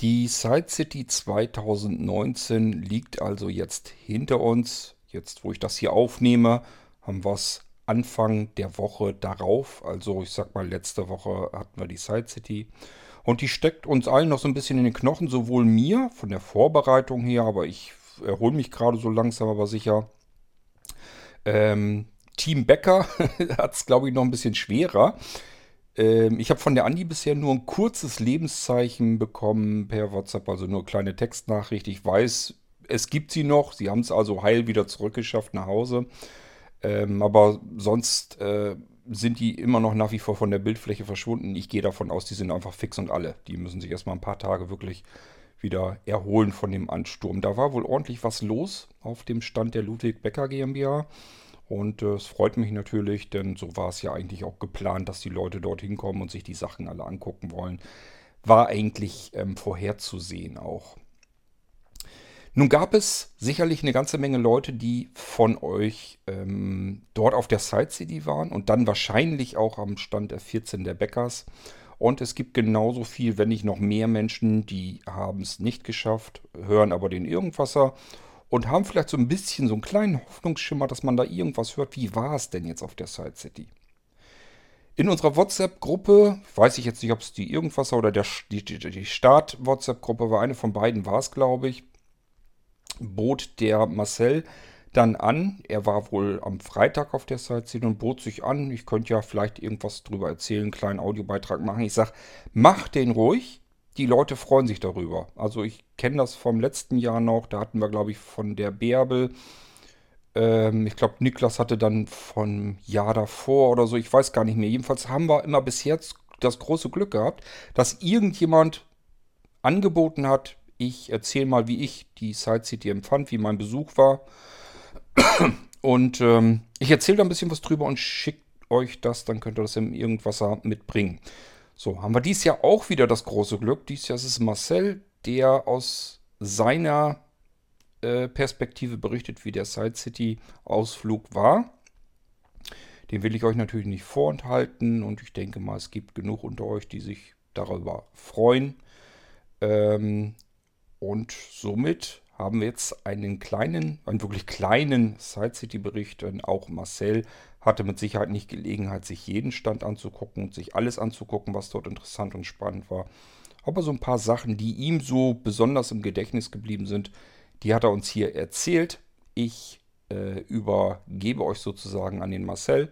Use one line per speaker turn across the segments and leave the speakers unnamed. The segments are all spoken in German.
Die Side City 2019 liegt also jetzt hinter uns. Jetzt, wo ich das hier aufnehme, haben wir es Anfang der Woche darauf. Also ich sag mal, letzte Woche hatten wir die Side City. Und die steckt uns allen noch so ein bisschen in den Knochen, sowohl mir von der Vorbereitung her, aber ich erhole mich gerade so langsam, aber sicher. Ähm, Team Becker hat es, glaube ich, noch ein bisschen schwerer. Ähm, ich habe von der Andi bisher nur ein kurzes Lebenszeichen bekommen per WhatsApp, also nur eine kleine Textnachricht. Ich weiß, es gibt sie noch. Sie haben es also heil wieder zurückgeschafft nach Hause. Ähm, aber sonst äh, sind die immer noch nach wie vor von der Bildfläche verschwunden. Ich gehe davon aus, die sind einfach fix und alle. Die müssen sich erstmal ein paar Tage wirklich wieder erholen von dem Ansturm. Da war wohl ordentlich was los auf dem Stand der Ludwig Becker GmbH. Und äh, es freut mich natürlich, denn so war es ja eigentlich auch geplant, dass die Leute dorthin kommen und sich die Sachen alle angucken wollen. War eigentlich ähm, vorherzusehen auch. Nun gab es sicherlich eine ganze Menge Leute, die von euch ähm, dort auf der Side City waren und dann wahrscheinlich auch am Stand F14 der Bäckers. Und es gibt genauso viel, wenn nicht noch mehr Menschen, die haben es nicht geschafft, hören aber den Irgendwasser und haben vielleicht so ein bisschen so einen kleinen Hoffnungsschimmer, dass man da irgendwas hört. Wie war es denn jetzt auf der Side City? In unserer WhatsApp-Gruppe, weiß ich jetzt nicht, ob es die Irgendwasser oder der, die, die, die Start-WhatsApp-Gruppe war, eine von beiden war es, glaube ich, bot der Marcel dann an. Er war wohl am Freitag auf der Side City und bot sich an. Ich könnte ja vielleicht irgendwas drüber erzählen, einen kleinen Audiobeitrag machen. Ich sage, mach den ruhig die Leute freuen sich darüber. Also ich kenne das vom letzten Jahr noch. Da hatten wir, glaube ich, von der Bärbel. Ähm, ich glaube, Niklas hatte dann von Jahr davor oder so. Ich weiß gar nicht mehr. Jedenfalls haben wir immer bis jetzt das große Glück gehabt, dass irgendjemand angeboten hat, ich erzähle mal, wie ich die Side City empfand, wie mein Besuch war. Und ähm, ich erzähle da ein bisschen was drüber und schicke euch das, dann könnt ihr das im Irgendwasser mitbringen. So, haben wir dies Jahr auch wieder das große Glück. Dies Jahr ist es Marcel, der aus seiner äh, Perspektive berichtet, wie der Side City Ausflug war. Den will ich euch natürlich nicht vorenthalten und ich denke mal, es gibt genug unter euch, die sich darüber freuen. Ähm, und somit haben wir jetzt einen kleinen, einen wirklich kleinen Side City Bericht. Denn auch Marcel hatte mit Sicherheit nicht Gelegenheit, sich jeden Stand anzugucken und sich alles anzugucken, was dort interessant und spannend war. Aber so ein paar Sachen, die ihm so besonders im Gedächtnis geblieben sind, die hat er uns hier erzählt. Ich äh, übergebe euch sozusagen an den Marcel.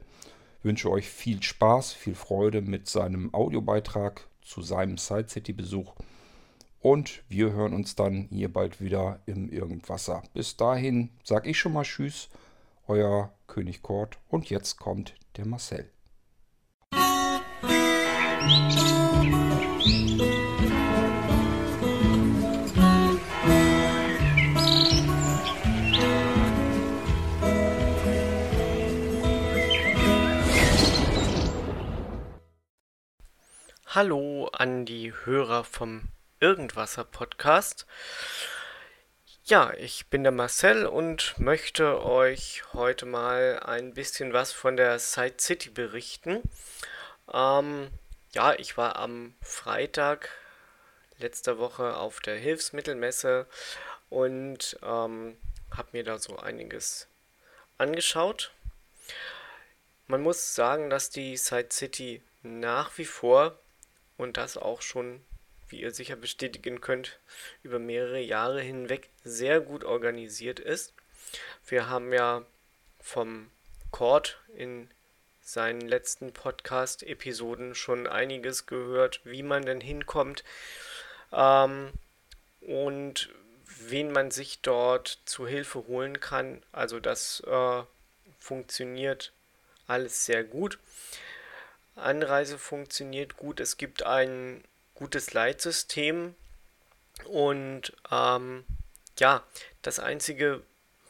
Wünsche euch viel Spaß, viel Freude mit seinem Audiobeitrag zu seinem Side City Besuch. Und wir hören uns dann hier bald wieder im Irgendwasser. Bis dahin sage ich schon mal Tschüss euer König Kort und jetzt kommt der Marcel.
Hallo an die Hörer vom Irgendwasser Podcast. Ja, ich bin der Marcel und möchte euch heute mal ein bisschen was von der Side City berichten. Ähm, ja, ich war am Freitag letzter Woche auf der Hilfsmittelmesse und ähm, habe mir da so einiges angeschaut. Man muss sagen, dass die Side City nach wie vor und das auch schon wie ihr sicher bestätigen könnt, über mehrere Jahre hinweg sehr gut organisiert ist. Wir haben ja vom Cord in seinen letzten Podcast-Episoden schon einiges gehört, wie man denn hinkommt ähm, und wen man sich dort zu Hilfe holen kann. Also das äh, funktioniert alles sehr gut. Anreise funktioniert gut. Es gibt einen gutes Leitsystem. Und ähm, ja, das Einzige,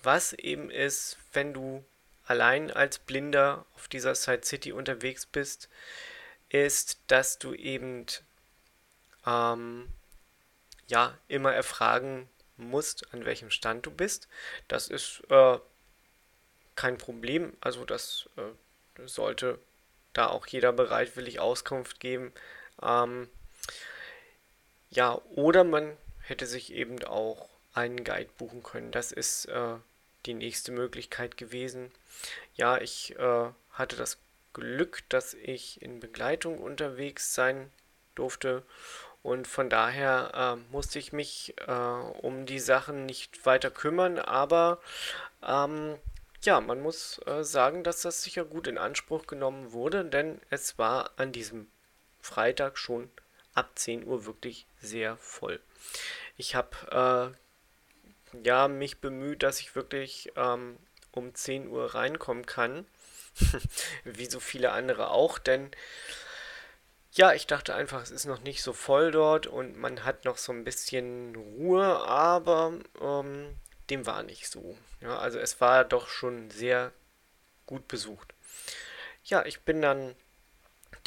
was eben ist, wenn du allein als Blinder auf dieser Side City unterwegs bist, ist, dass du eben ähm, ja immer erfragen musst, an welchem Stand du bist. Das ist äh, kein Problem. Also das äh, sollte da auch jeder bereitwillig Auskunft geben. Ähm, Ja, oder man hätte sich eben auch einen Guide buchen können. Das ist äh, die nächste Möglichkeit gewesen. Ja, ich äh, hatte das Glück, dass ich in Begleitung unterwegs sein durfte und von daher äh, musste ich mich äh, um die Sachen nicht weiter kümmern, aber ähm, ja, man muss äh, sagen, dass das sicher gut in Anspruch genommen wurde, denn es war an diesem Freitag schon ab 10 Uhr wirklich sehr voll. Ich habe äh, ja mich bemüht, dass ich wirklich ähm, um 10 Uhr reinkommen kann, wie so viele andere auch, denn ja, ich dachte einfach, es ist noch nicht so voll dort und man hat noch so ein bisschen Ruhe, aber ähm, dem war nicht so. Ja, also es war doch schon sehr gut besucht. Ja, ich bin dann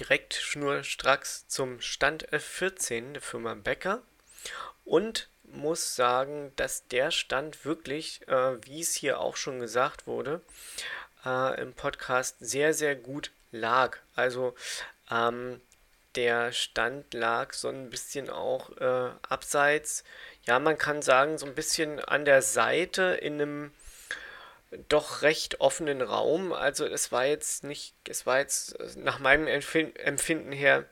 direkt schnurstracks zum Stand F14 der Firma Becker und muss sagen, dass der Stand wirklich, äh, wie es hier auch schon gesagt wurde, äh, im Podcast sehr, sehr gut lag. Also ähm, der Stand lag so ein bisschen auch äh, abseits. Ja, man kann sagen, so ein bisschen an der Seite in einem doch recht offenen Raum. Also es war jetzt nicht, es war jetzt nach meinem Empfinden her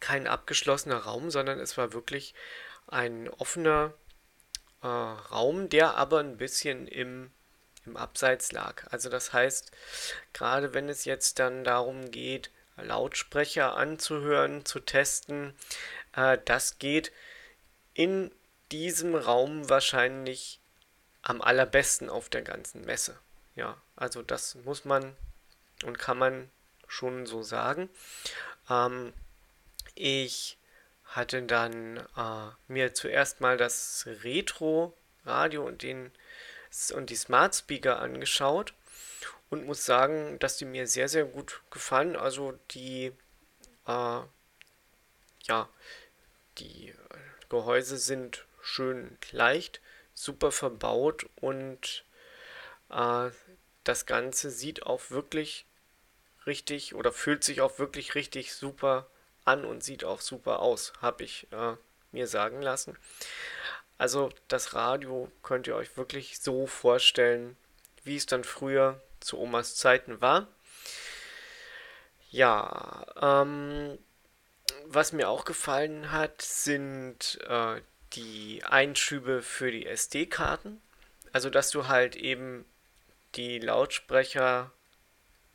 kein abgeschlossener Raum, sondern es war wirklich ein offener äh, Raum, der aber ein bisschen im, im Abseits lag. Also das heißt, gerade wenn es jetzt dann darum geht, Lautsprecher anzuhören, zu testen. Äh, das geht in diesem Raum wahrscheinlich am allerbesten auf der ganzen Messe. Ja, also das muss man und kann man schon so sagen. Ähm, ich hatte dann äh, mir zuerst mal das Retro-Radio und, und die Smart Speaker angeschaut und muss sagen, dass die mir sehr, sehr gut gefallen. Also die, äh, ja, die Gehäuse sind schön leicht, super verbaut und äh, das Ganze sieht auch wirklich richtig oder fühlt sich auch wirklich richtig super an und sieht auch super aus, habe ich äh, mir sagen lassen. Also das Radio könnt ihr euch wirklich so vorstellen, wie es dann früher zu Omas Zeiten war. Ja, ähm, was mir auch gefallen hat, sind äh, die Einschübe für die SD-Karten. Also, dass du halt eben die Lautsprecher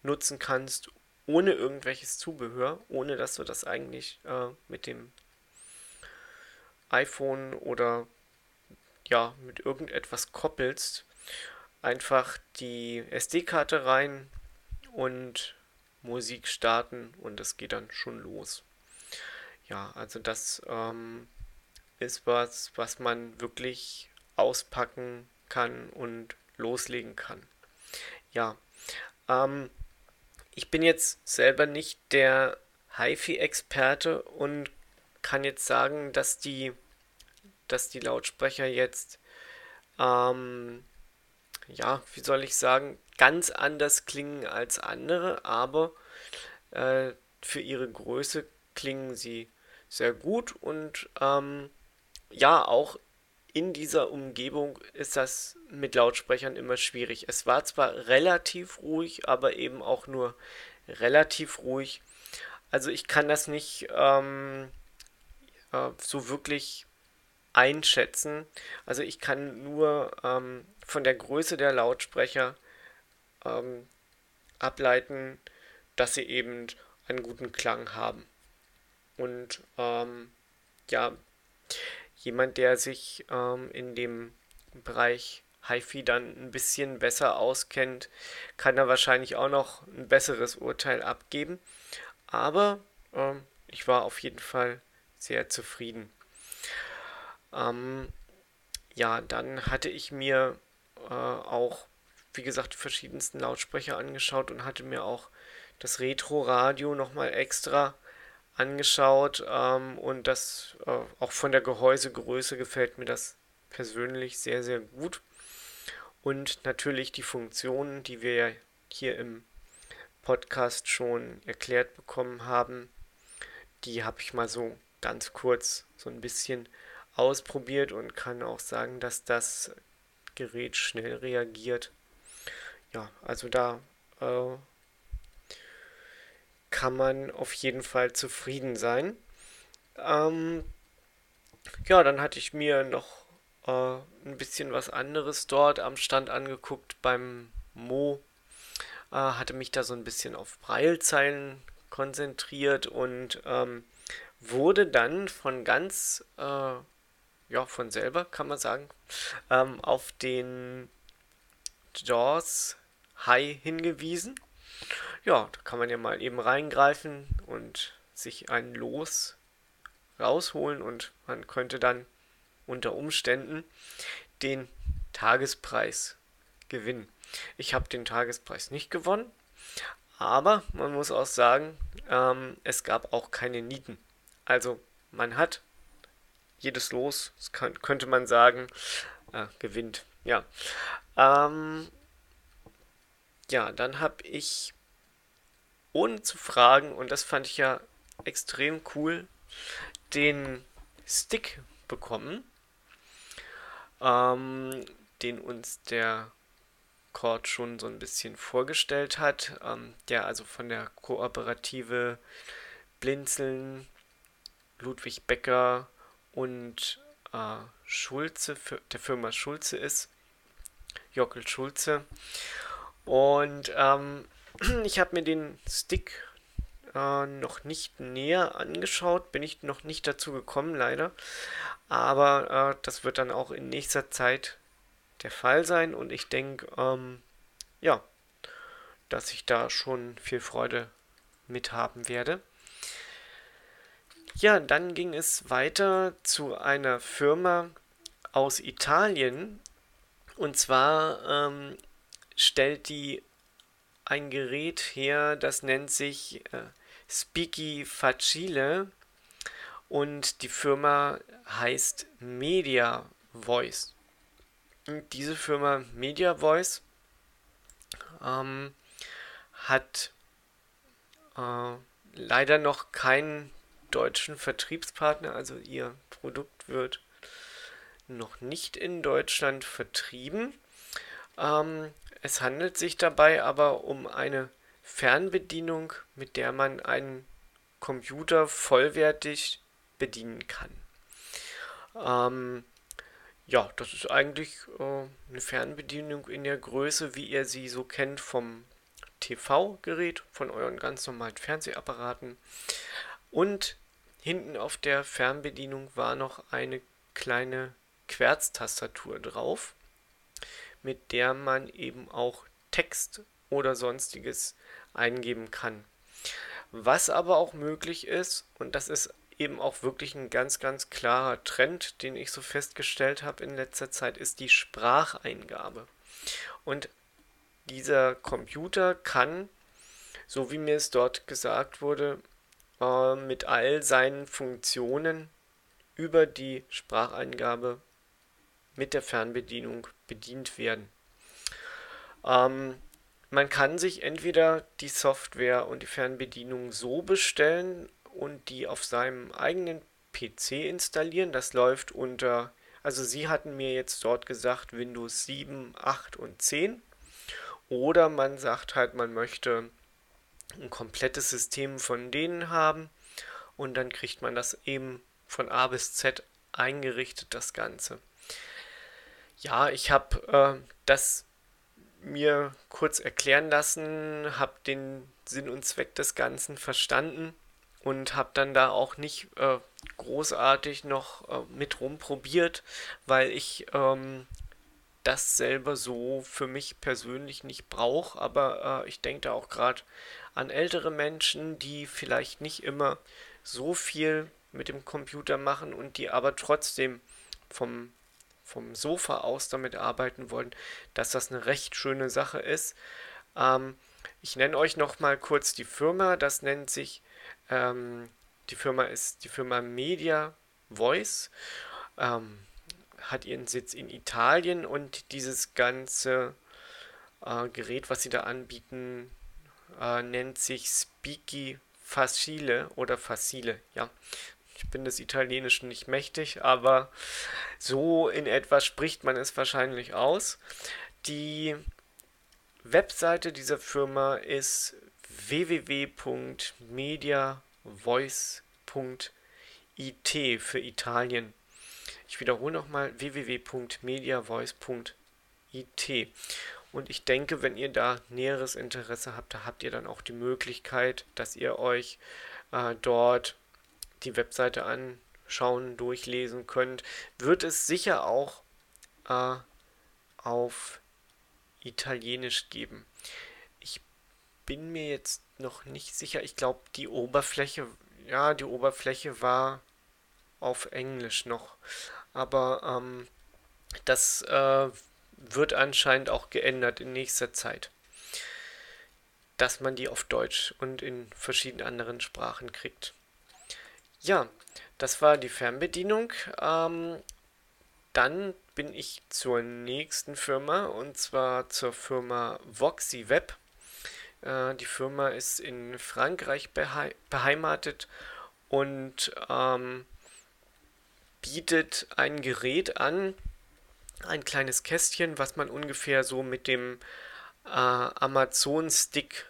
nutzen kannst ohne irgendwelches Zubehör, ohne dass du das eigentlich äh, mit dem iPhone oder ja, mit irgendetwas koppelst einfach die SD-Karte rein und Musik starten und es geht dann schon los. Ja, also das ähm, ist was, was man wirklich auspacken kann und loslegen kann. Ja, ähm, ich bin jetzt selber nicht der HiFi-Experte und kann jetzt sagen, dass die, dass die Lautsprecher jetzt ähm, ja, wie soll ich sagen, ganz anders klingen als andere, aber äh, für ihre Größe klingen sie sehr gut und ähm, ja, auch in dieser Umgebung ist das mit Lautsprechern immer schwierig. Es war zwar relativ ruhig, aber eben auch nur relativ ruhig. Also ich kann das nicht ähm, äh, so wirklich einschätzen. Also ich kann nur ähm, von der Größe der Lautsprecher ähm, ableiten, dass sie eben einen guten Klang haben. Und ähm, ja, jemand, der sich ähm, in dem Bereich HiFi dann ein bisschen besser auskennt, kann da wahrscheinlich auch noch ein besseres Urteil abgeben. Aber ähm, ich war auf jeden Fall sehr zufrieden. Ähm, ja, dann hatte ich mir äh, auch, wie gesagt, die verschiedensten Lautsprecher angeschaut und hatte mir auch das Retro-Radio nochmal extra angeschaut. Ähm, und das äh, auch von der Gehäusegröße gefällt mir das persönlich sehr, sehr gut. Und natürlich die Funktionen, die wir hier im Podcast schon erklärt bekommen haben, die habe ich mal so ganz kurz so ein bisschen ausprobiert und kann auch sagen, dass das Gerät schnell reagiert. Ja, also da äh, kann man auf jeden Fall zufrieden sein. Ähm, ja, dann hatte ich mir noch äh, ein bisschen was anderes dort am Stand angeguckt beim Mo. Äh, hatte mich da so ein bisschen auf Breilzeilen konzentriert und ähm, wurde dann von ganz, äh, ja, von selber kann man sagen, ähm, auf den Jaws High hingewiesen. Ja, da kann man ja mal eben reingreifen und sich ein Los rausholen und man könnte dann unter Umständen den Tagespreis gewinnen. Ich habe den Tagespreis nicht gewonnen, aber man muss auch sagen, ähm, es gab auch keine Nieten. Also man hat jedes Los, kann, könnte man sagen, äh, gewinnt. Ja. Ähm, ja, dann habe ich ohne zu fragen, und das fand ich ja extrem cool, den Stick bekommen, ähm, den uns der Cord schon so ein bisschen vorgestellt hat, ähm, der also von der Kooperative Blinzeln, Ludwig Becker und äh, Schulze, der Firma Schulze ist, Jockel Schulze. Und ähm, ich habe mir den Stick äh, noch nicht näher angeschaut, bin ich noch nicht dazu gekommen, leider. Aber äh, das wird dann auch in nächster Zeit der Fall sein und ich denke, ähm, ja, dass ich da schon viel Freude mit haben werde. Ja, dann ging es weiter zu einer Firma aus Italien. Und zwar ähm, stellt die ein Gerät her, das nennt sich äh, Speaky Facile und die Firma heißt Media Voice. Und diese Firma Media Voice ähm, hat äh, leider noch keinen deutschen Vertriebspartner, also ihr Produkt wird noch nicht in Deutschland vertrieben. Ähm, es handelt sich dabei aber um eine Fernbedienung, mit der man einen Computer vollwertig bedienen kann. Ähm, ja, das ist eigentlich äh, eine Fernbedienung in der Größe, wie ihr sie so kennt vom TV-Gerät, von euren ganz normalen Fernsehapparaten. Und hinten auf der Fernbedienung war noch eine kleine Querztastatur drauf, mit der man eben auch Text oder sonstiges eingeben kann. Was aber auch möglich ist, und das ist eben auch wirklich ein ganz, ganz klarer Trend, den ich so festgestellt habe in letzter Zeit, ist die Spracheingabe. Und dieser Computer kann, so wie mir es dort gesagt wurde, äh, mit all seinen Funktionen über die Spracheingabe mit der Fernbedienung bedient werden. Ähm, man kann sich entweder die Software und die Fernbedienung so bestellen und die auf seinem eigenen PC installieren. Das läuft unter, also sie hatten mir jetzt dort gesagt Windows 7, 8 und 10. Oder man sagt halt, man möchte ein komplettes System von denen haben und dann kriegt man das eben von A bis Z eingerichtet, das Ganze. Ja, ich habe äh, das mir kurz erklären lassen, habe den Sinn und Zweck des Ganzen verstanden und habe dann da auch nicht äh, großartig noch äh, mit rumprobiert, weil ich ähm, das selber so für mich persönlich nicht brauche. Aber äh, ich denke da auch gerade an ältere Menschen, die vielleicht nicht immer so viel mit dem Computer machen und die aber trotzdem vom vom Sofa aus damit arbeiten wollen, dass das eine recht schöne Sache ist. Ähm, ich nenne euch noch mal kurz die Firma. Das nennt sich, ähm, die Firma ist die Firma Media Voice. Ähm, hat ihren Sitz in Italien und dieses ganze äh, Gerät, was sie da anbieten, äh, nennt sich Speaky Facile oder Facile, ja. Bin des Italienischen nicht mächtig, aber so in etwa spricht man es wahrscheinlich aus. Die Webseite dieser Firma ist www.mediavoice.it für Italien. Ich wiederhole nochmal www.mediavoice.it. Und ich denke, wenn ihr da näheres Interesse habt, da habt ihr dann auch die Möglichkeit, dass ihr euch äh, dort die Webseite anschauen, durchlesen könnt. Wird es sicher auch äh, auf Italienisch geben. Ich bin mir jetzt noch nicht sicher. Ich glaube, die Oberfläche, ja, die Oberfläche war auf Englisch noch. Aber ähm, das äh, wird anscheinend auch geändert in nächster Zeit. Dass man die auf Deutsch und in verschiedenen anderen Sprachen kriegt. Ja, das war die Fernbedienung. Ähm, dann bin ich zur nächsten Firma und zwar zur Firma Voxy Web. Äh, die Firma ist in Frankreich beheimatet und ähm, bietet ein Gerät an, ein kleines Kästchen, was man ungefähr so mit dem äh, Amazon Stick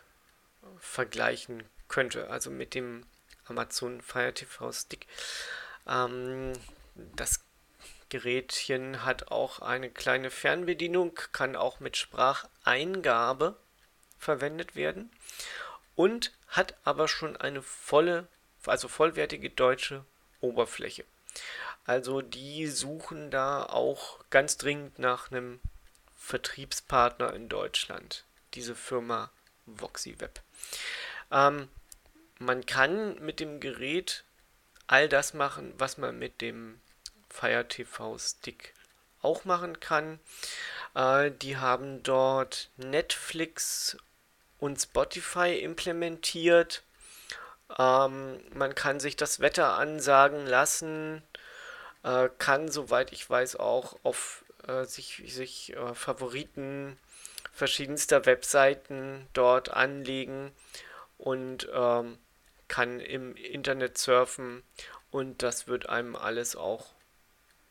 vergleichen könnte, also mit dem Amazon Fire TV Stick. Ähm, das Gerätchen hat auch eine kleine Fernbedienung, kann auch mit Spracheingabe verwendet werden und hat aber schon eine volle, also vollwertige deutsche Oberfläche. Also die suchen da auch ganz dringend nach einem Vertriebspartner in Deutschland, diese Firma VoxyWeb. Ähm, man kann mit dem Gerät all das machen, was man mit dem Fire TV Stick auch machen kann. Äh, die haben dort Netflix und Spotify implementiert. Ähm, man kann sich das Wetter ansagen lassen, äh, kann, soweit ich weiß, auch auf äh, sich, sich äh, Favoriten verschiedenster Webseiten dort anlegen und ähm, kann im Internet surfen und das wird einem alles auch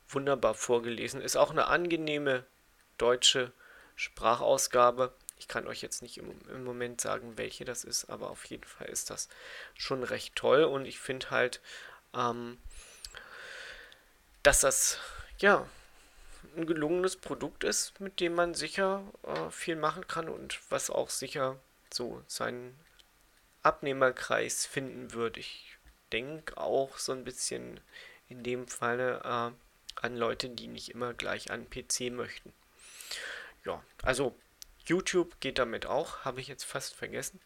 wunderbar vorgelesen. Ist auch eine angenehme deutsche Sprachausgabe. Ich kann euch jetzt nicht im, im, Moment sagen, welche das ist, aber auf jeden Fall ist das schon recht toll und ich finde halt, ähm, dass das ja ein gelungenes Produkt ist, mit dem man sicher äh, viel machen kann und was auch sicher so seinen Abnehmerkreis finden wird. Ich denke auch so ein bisschen in dem Falle äh, an Leute, die nicht immer gleich an PC möchten. Ja, also YouTube geht damit auch, habe ich jetzt fast vergessen.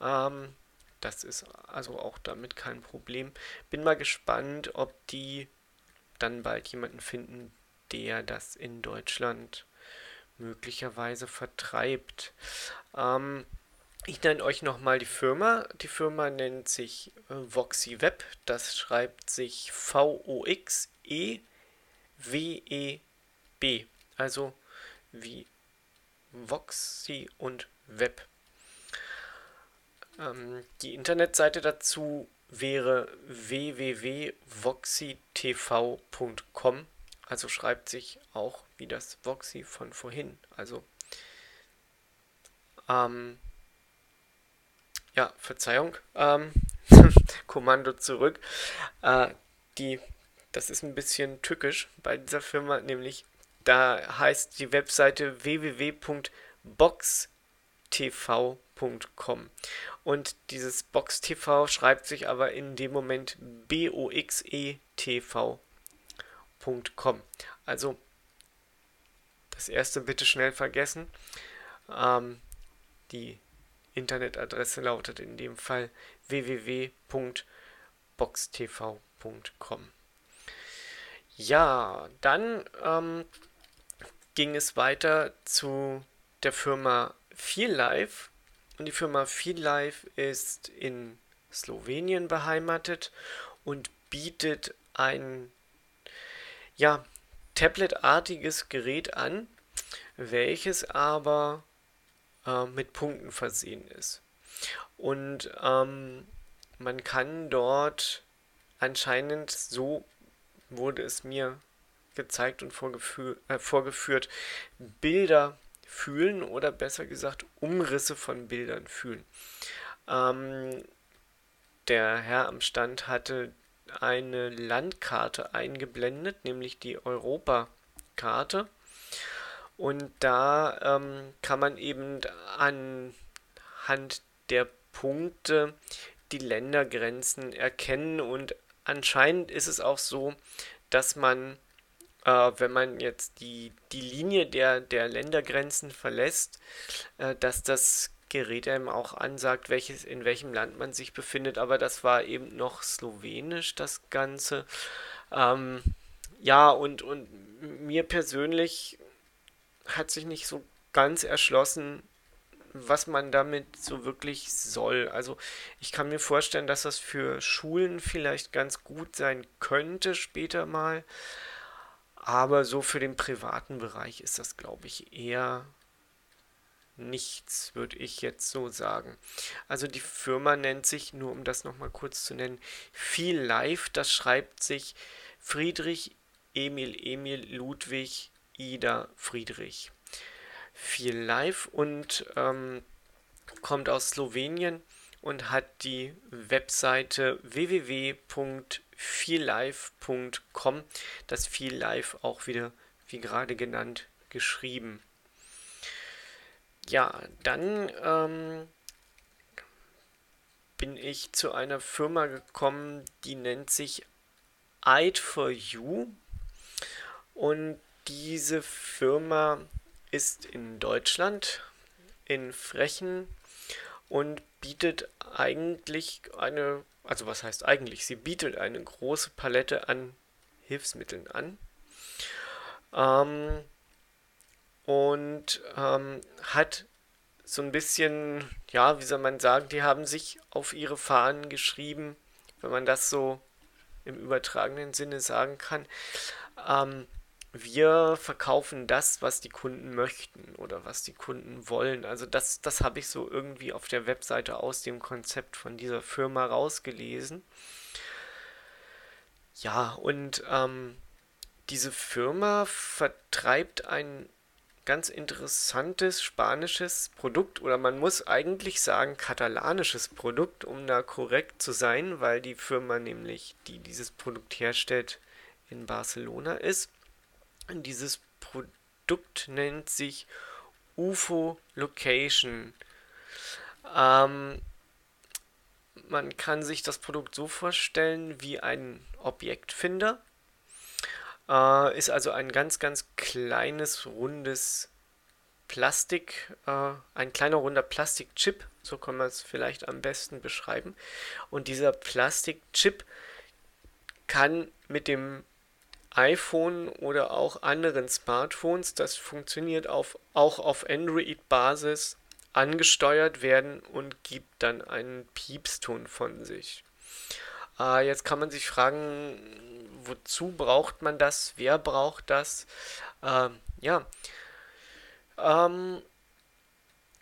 Ähm, das ist also auch damit kein Problem. Bin mal gespannt, ob die dann bald jemanden finden, der das in Deutschland möglicherweise vertreibt. Ähm, ich nenne euch nochmal die Firma. Die Firma nennt sich äh, Voxy Web. Das schreibt sich V-O-X-E W-E-B, also wie Voxy und Web. Ähm, die Internetseite dazu wäre www.voxytv.com, also schreibt sich auch wie das Voxy von vorhin. Also ähm, ja, Verzeihung, ähm, Kommando zurück. Äh, die das ist ein bisschen tückisch bei dieser Firma, nämlich da heißt die Webseite www.boxtv.com. Und dieses BoxTV schreibt sich aber in dem Moment B-O-X-E-T-V.com. Also das erste bitte schnell vergessen. Ähm, die Internetadresse lautet in dem Fall www.boxtv.com. Ja, dann ähm, ging es weiter zu der Firma Feel Life. Und die Firma Feel Life ist in Slowenien beheimatet und bietet ein ja, Tablet-artiges Gerät an, welches aber äh, mit Punkten versehen ist. Und ähm, man kann dort anscheinend, so wurde es mir gezeigt und äh, vorgeführt, Bilder fühlen oder besser gesagt Umrisse von Bildern fühlen. Ähm, der Herr am Stand hatte eine Landkarte eingeblendet, nämlich die Europakarte. Und da ähm, kann man eben anhand der Punkte die Ländergrenzen erkennen. Und anscheinend ist es auch so, dass man, äh, wenn man jetzt die, die Linie der, der Ländergrenzen verlässt, äh, dass das Gerät einem auch ansagt, welches, in welchem Land man sich befindet. Aber das war eben noch slowenisch, das Ganze. Ähm, ja, und, und mir persönlich hat sich nicht so ganz erschlossen, was man damit so wirklich soll. Also ich kann mir vorstellen, dass das für Schulen vielleicht ganz gut sein könnte später mal. Aber so für den privaten Bereich ist das, glaube ich, eher nichts, würde ich jetzt so sagen. Also die Firma nennt sich, nur um das nochmal kurz zu nennen, Viel Live. Das schreibt sich Friedrich Emil Emil Ludwig Ida Friedrich. Viel Live und ähm, kommt aus Slowenien und hat die Webseite www.viellive.com, das Viel Live auch wieder, wie gerade genannt, geschrieben. Ja, dann ähm, bin ich zu einer Firma gekommen, die nennt sich Eid for You. Und diese Firma ist in Deutschland, in Frechen und bietet eigentlich eine, also was heißt eigentlich, sie bietet eine große Palette an Hilfsmitteln an. Ähm, und ähm, hat so ein bisschen, ja, wie soll man sagen, die haben sich auf ihre Fahnen geschrieben, wenn man das so im übertragenen Sinne sagen kann. Ähm, wir verkaufen das, was die Kunden möchten oder was die Kunden wollen. Also das, das habe ich so irgendwie auf der Webseite aus dem Konzept von dieser Firma rausgelesen. Ja, und ähm, diese Firma vertreibt ein ganz interessantes spanisches Produkt oder man muss eigentlich sagen katalanisches Produkt, um da korrekt zu sein, weil die Firma nämlich, die dieses Produkt herstellt, in Barcelona ist. Dieses Produkt nennt sich UFO Location. Ähm, man kann sich das Produkt so vorstellen wie ein Objektfinder. Äh, ist also ein ganz, ganz kleines, rundes Plastik, äh, ein kleiner runder Plastikchip, so kann man es vielleicht am besten beschreiben. Und dieser Plastikchip kann mit dem iPhone oder auch anderen Smartphones, das funktioniert auf, auch auf Android-Basis, angesteuert werden und gibt dann einen Piepston von sich. Äh, jetzt kann man sich fragen, wozu braucht man das? Wer braucht das? Äh, ja, ähm,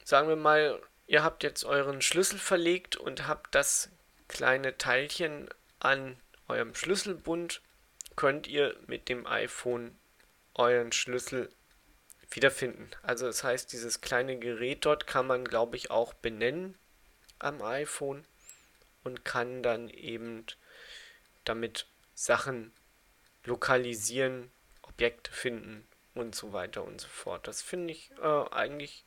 sagen wir mal, ihr habt jetzt euren Schlüssel verlegt und habt das kleine Teilchen an eurem Schlüsselbund könnt ihr mit dem iPhone euren Schlüssel wiederfinden. Also das heißt, dieses kleine Gerät dort kann man, glaube ich, auch benennen am iPhone und kann dann eben damit Sachen lokalisieren, Objekte finden und so weiter und so fort. Das finde ich äh, eigentlich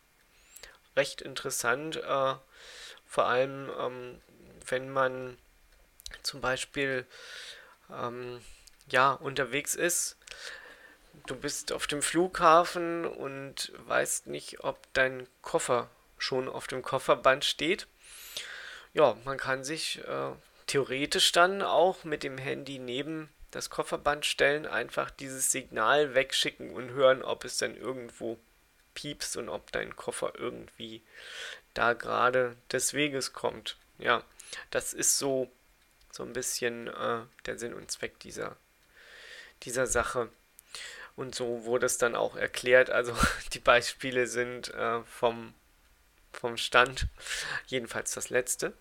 recht interessant, äh, vor allem ähm, wenn man zum Beispiel ähm, ja, unterwegs ist. Du bist auf dem Flughafen und weißt nicht, ob dein Koffer schon auf dem Kofferband steht. Ja, man kann sich äh, theoretisch dann auch mit dem Handy neben das Kofferband stellen, einfach dieses Signal wegschicken und hören, ob es dann irgendwo piepst und ob dein Koffer irgendwie da gerade des Weges kommt. Ja, das ist so so ein bisschen äh, der Sinn und Zweck dieser dieser Sache. Und so wurde es dann auch erklärt. Also die Beispiele sind äh, vom, vom Stand, jedenfalls das letzte.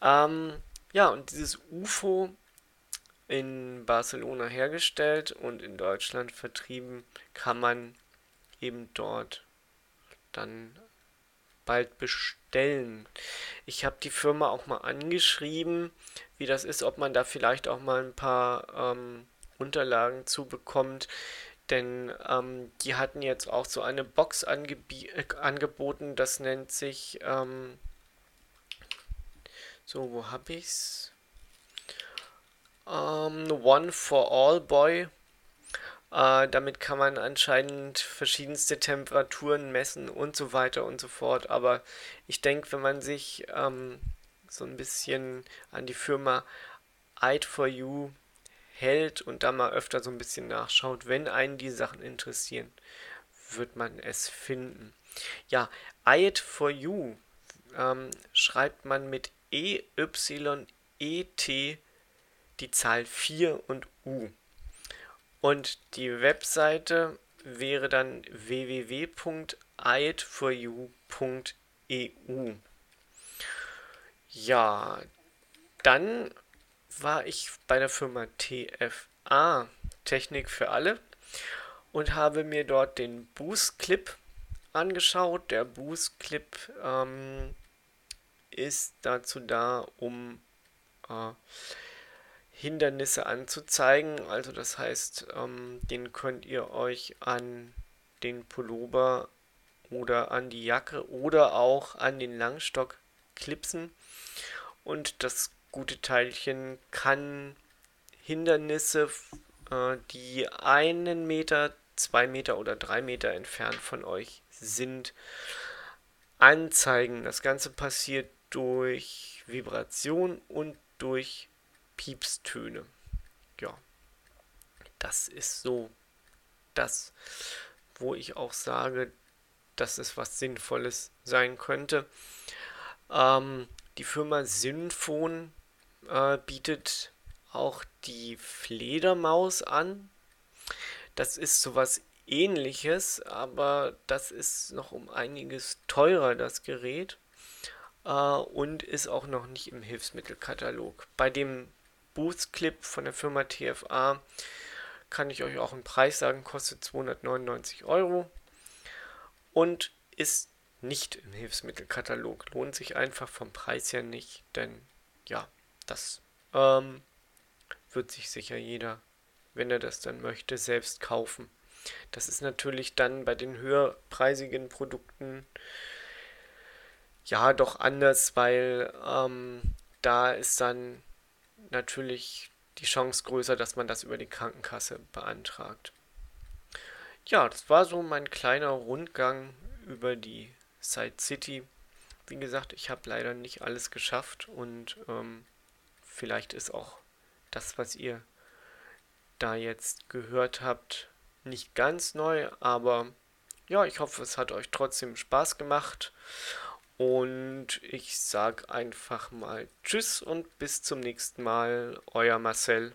Ähm, ja, und dieses UFO in Barcelona hergestellt und in Deutschland vertrieben, kann man eben dort dann bald bestellen. Ich habe die Firma auch mal angeschrieben, wie das ist, ob man da vielleicht auch mal ein paar ähm, Unterlagen zu bekommt. Denn ähm, die hatten jetzt auch so eine Box äh, angeboten, das nennt sich, ähm, so, wo habe ich's? Ähm, One for All Boy. Äh, damit kann man anscheinend verschiedenste Temperaturen messen und so weiter und so fort. Aber ich denke, wenn man sich ähm, so ein bisschen an die Firma Eid for You hält und da mal öfter so ein bisschen nachschaut, wenn einen die Sachen interessieren, wird man es finden. Ja, Eid for You ähm, schreibt man mit E, Y, E, T, die Zahl 4 und U. Und die Webseite wäre dann www.eidforyou.eu. Ja, dann war ich bei der Firma TFA Technik für alle und habe mir dort den Boost Clip angeschaut. Der Boost Clip ähm, ist dazu da, um äh, Hindernisse anzuzeigen. Also das heißt, ähm, den könnt ihr euch an den Pullover oder an die Jacke oder auch an den Langstock klipsen. Und das gute Teilchen kann Hindernisse, äh, die einen Meter, zwei Meter oder drei Meter entfernt von euch sind, anzeigen. Das Ganze passiert durch Vibration und durch Piepstöne. Ja, das ist so das, wo ich auch sage, dass es was Sinnvolles sein könnte. Ähm, die Firma Synfon äh, bietet auch die Fledermaus an. Das ist sowas ähnliches, aber das ist noch um einiges teurer, das Gerät. Äh, und ist auch noch nicht im Hilfsmittelkatalog. Bei dem Boost Clip von der Firma TFA kann ich euch auch einen Preis sagen, kostet 299 Euro und ist nicht im Hilfsmittelkatalog. Lohnt sich einfach vom Preis her nicht, denn ja, das ähm, wird sich sicher jeder, wenn er das dann möchte, selbst kaufen. Das ist natürlich dann bei den höherpreisigen Produkten ja doch anders, weil ähm, da ist dann natürlich die Chance größer, dass man das über die Krankenkasse beantragt. Ja, das war so mein kleiner Rundgang über die Side City. Wie gesagt, ich habe leider nicht alles geschafft und ähm, vielleicht ist auch das, was ihr da jetzt gehört habt, nicht ganz neu, aber ja, ich hoffe, es hat euch trotzdem Spaß gemacht und ich sag einfach mal Tschüss und bis zum nächsten Mal, euer Marcel.